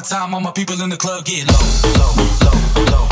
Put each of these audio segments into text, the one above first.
time, all my people in the club get low, low, low, low.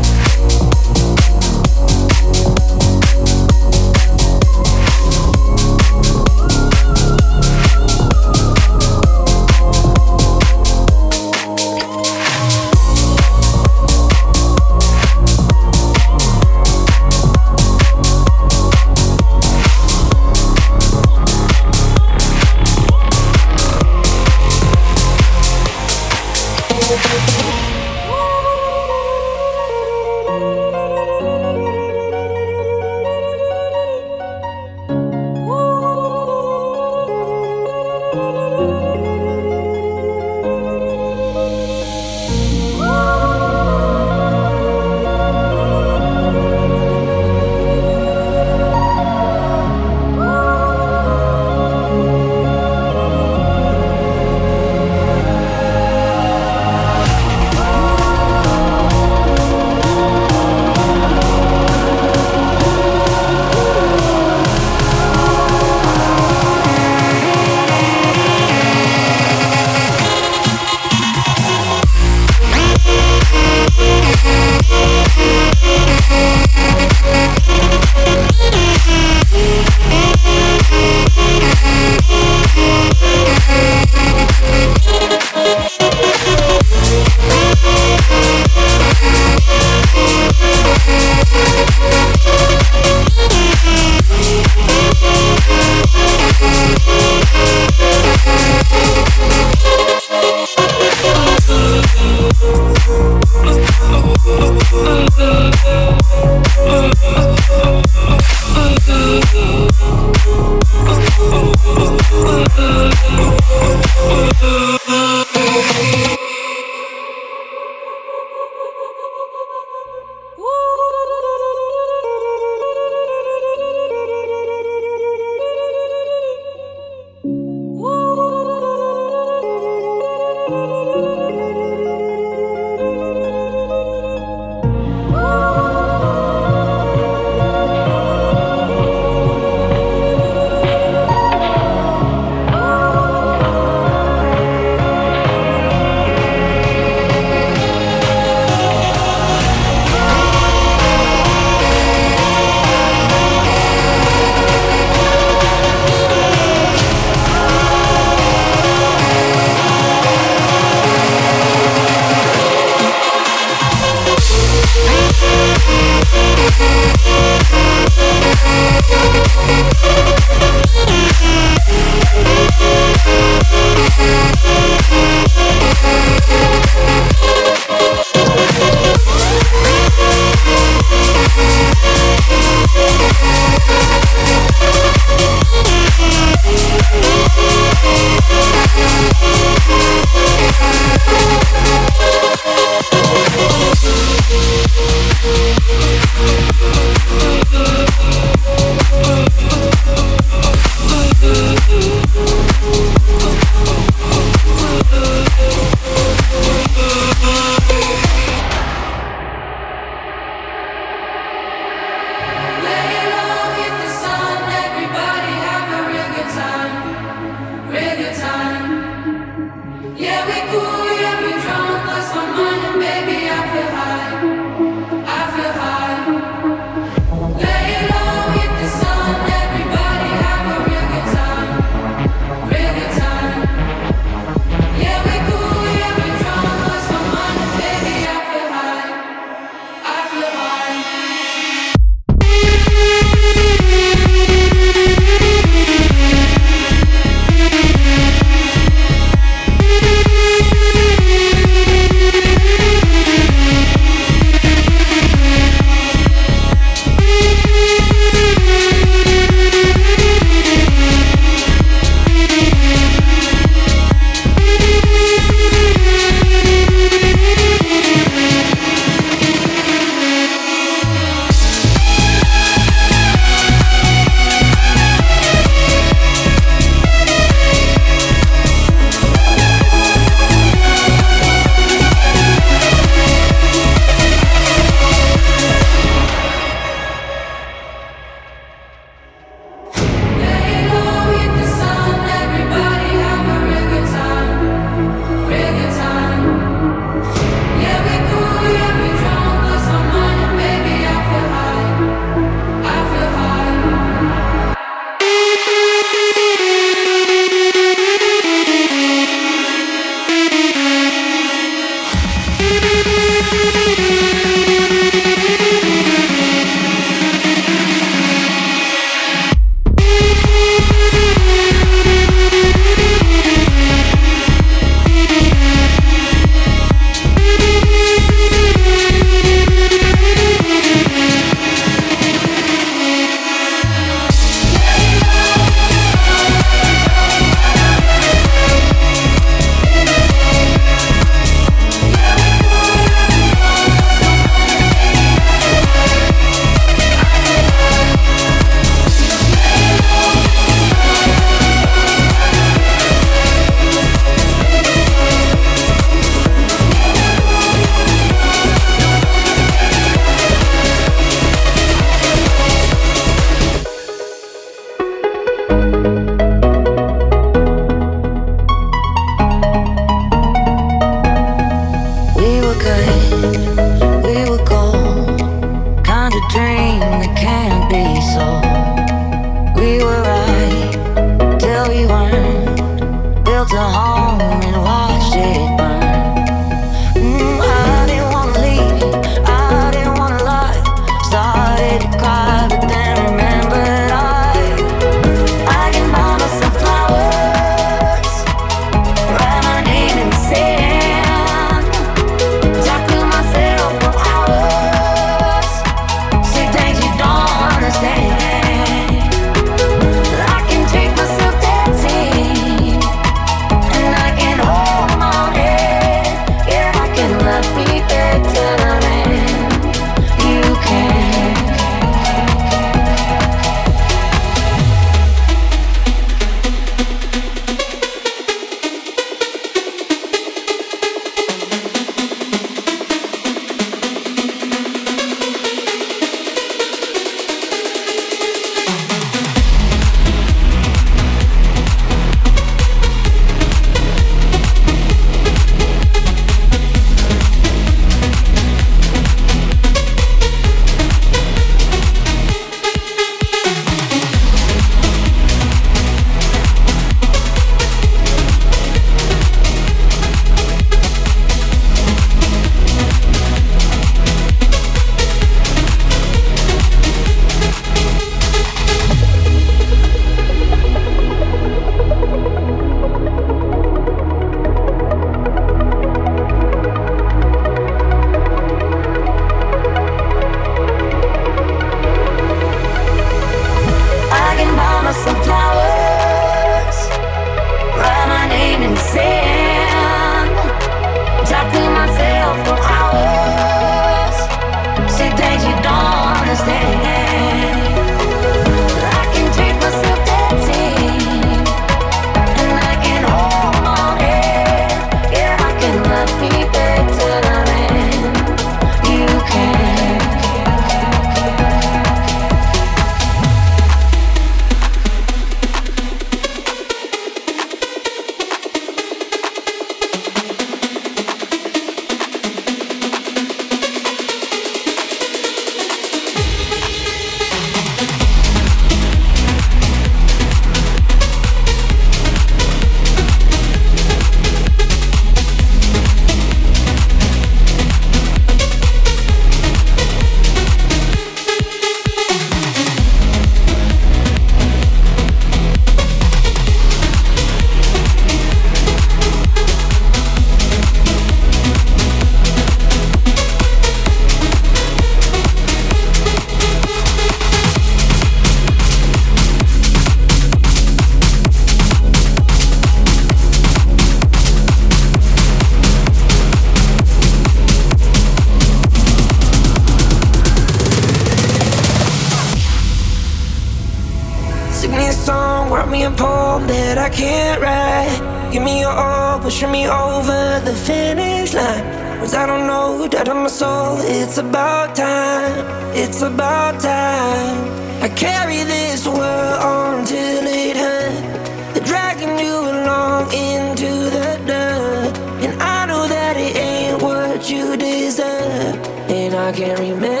what you deserve, and I can't remember.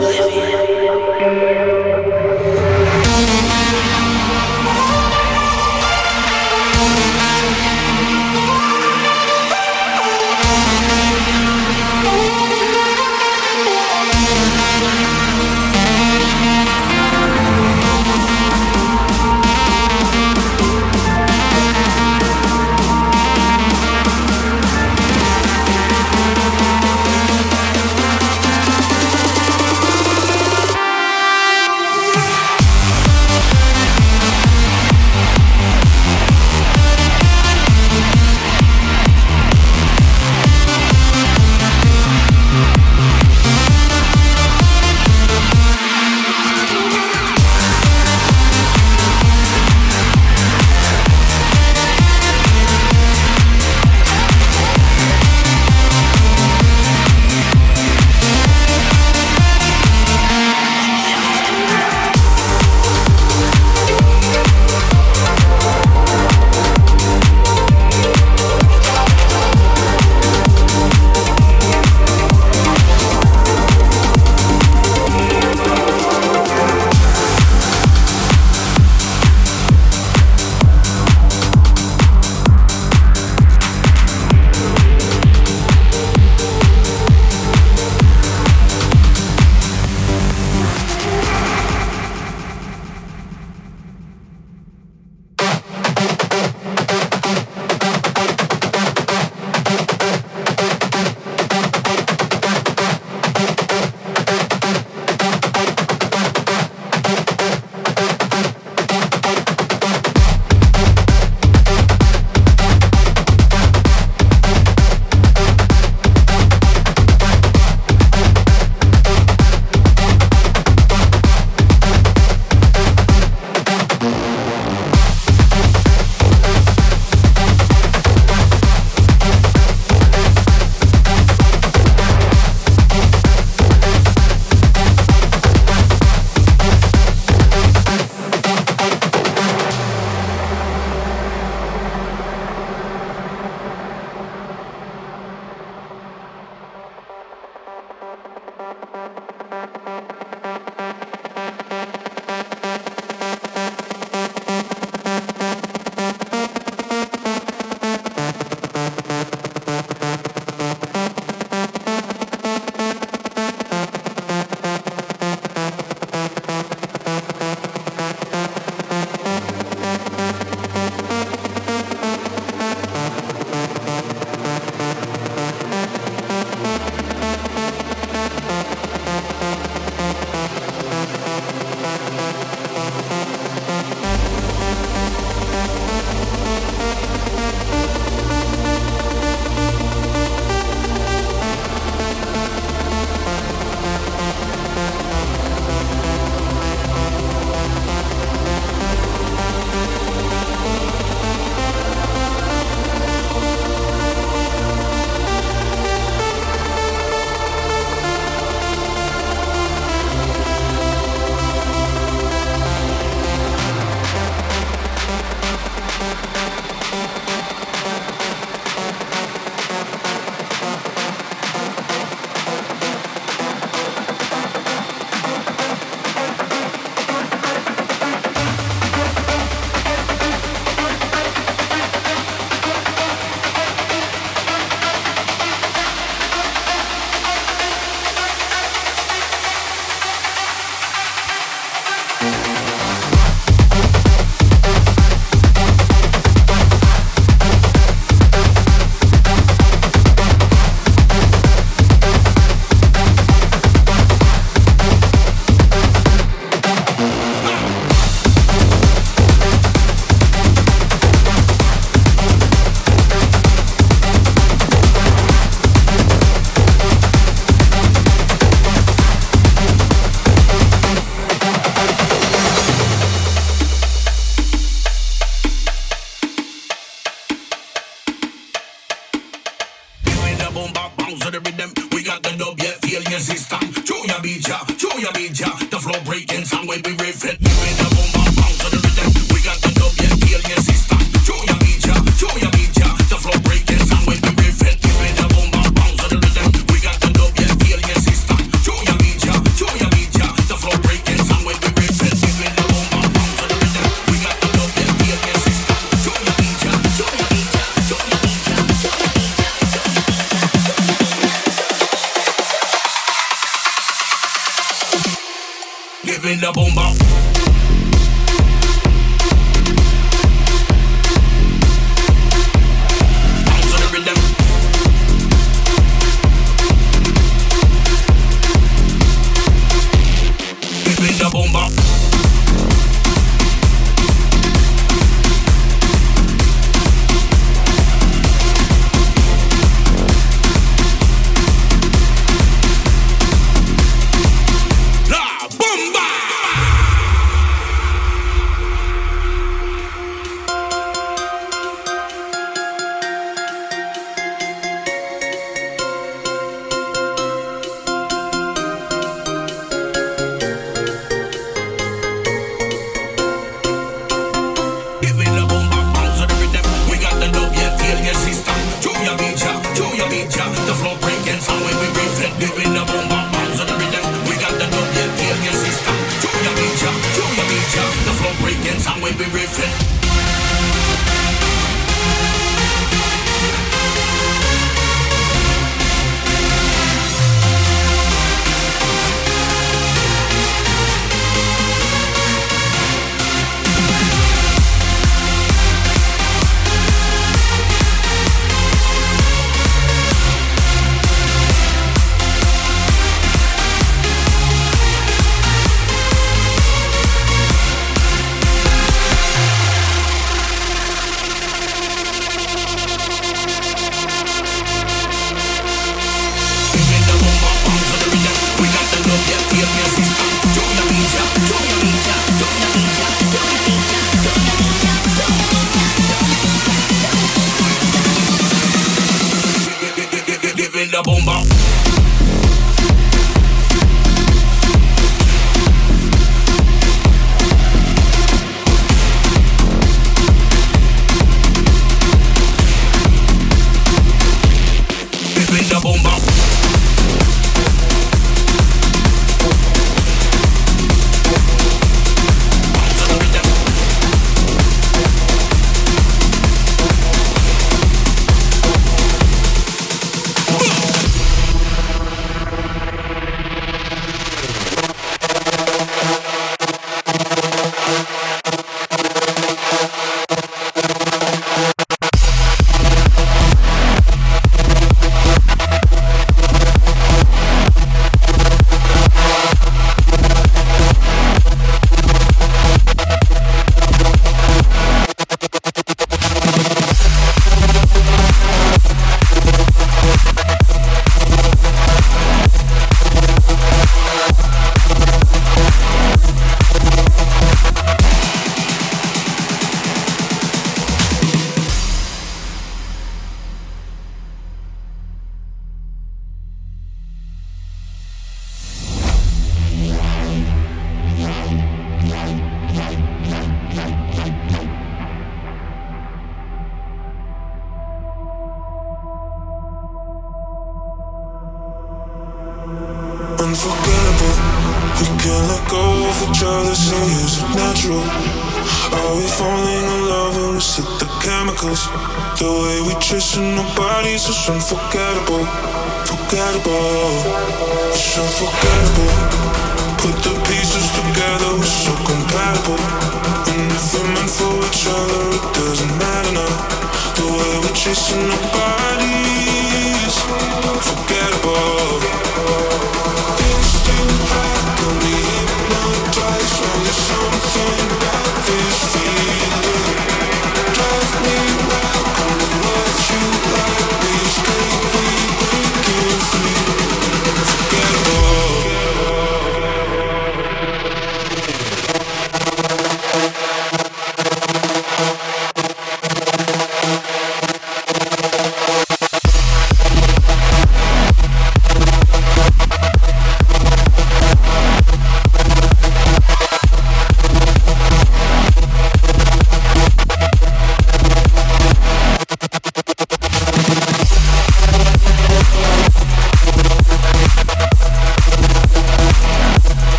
the.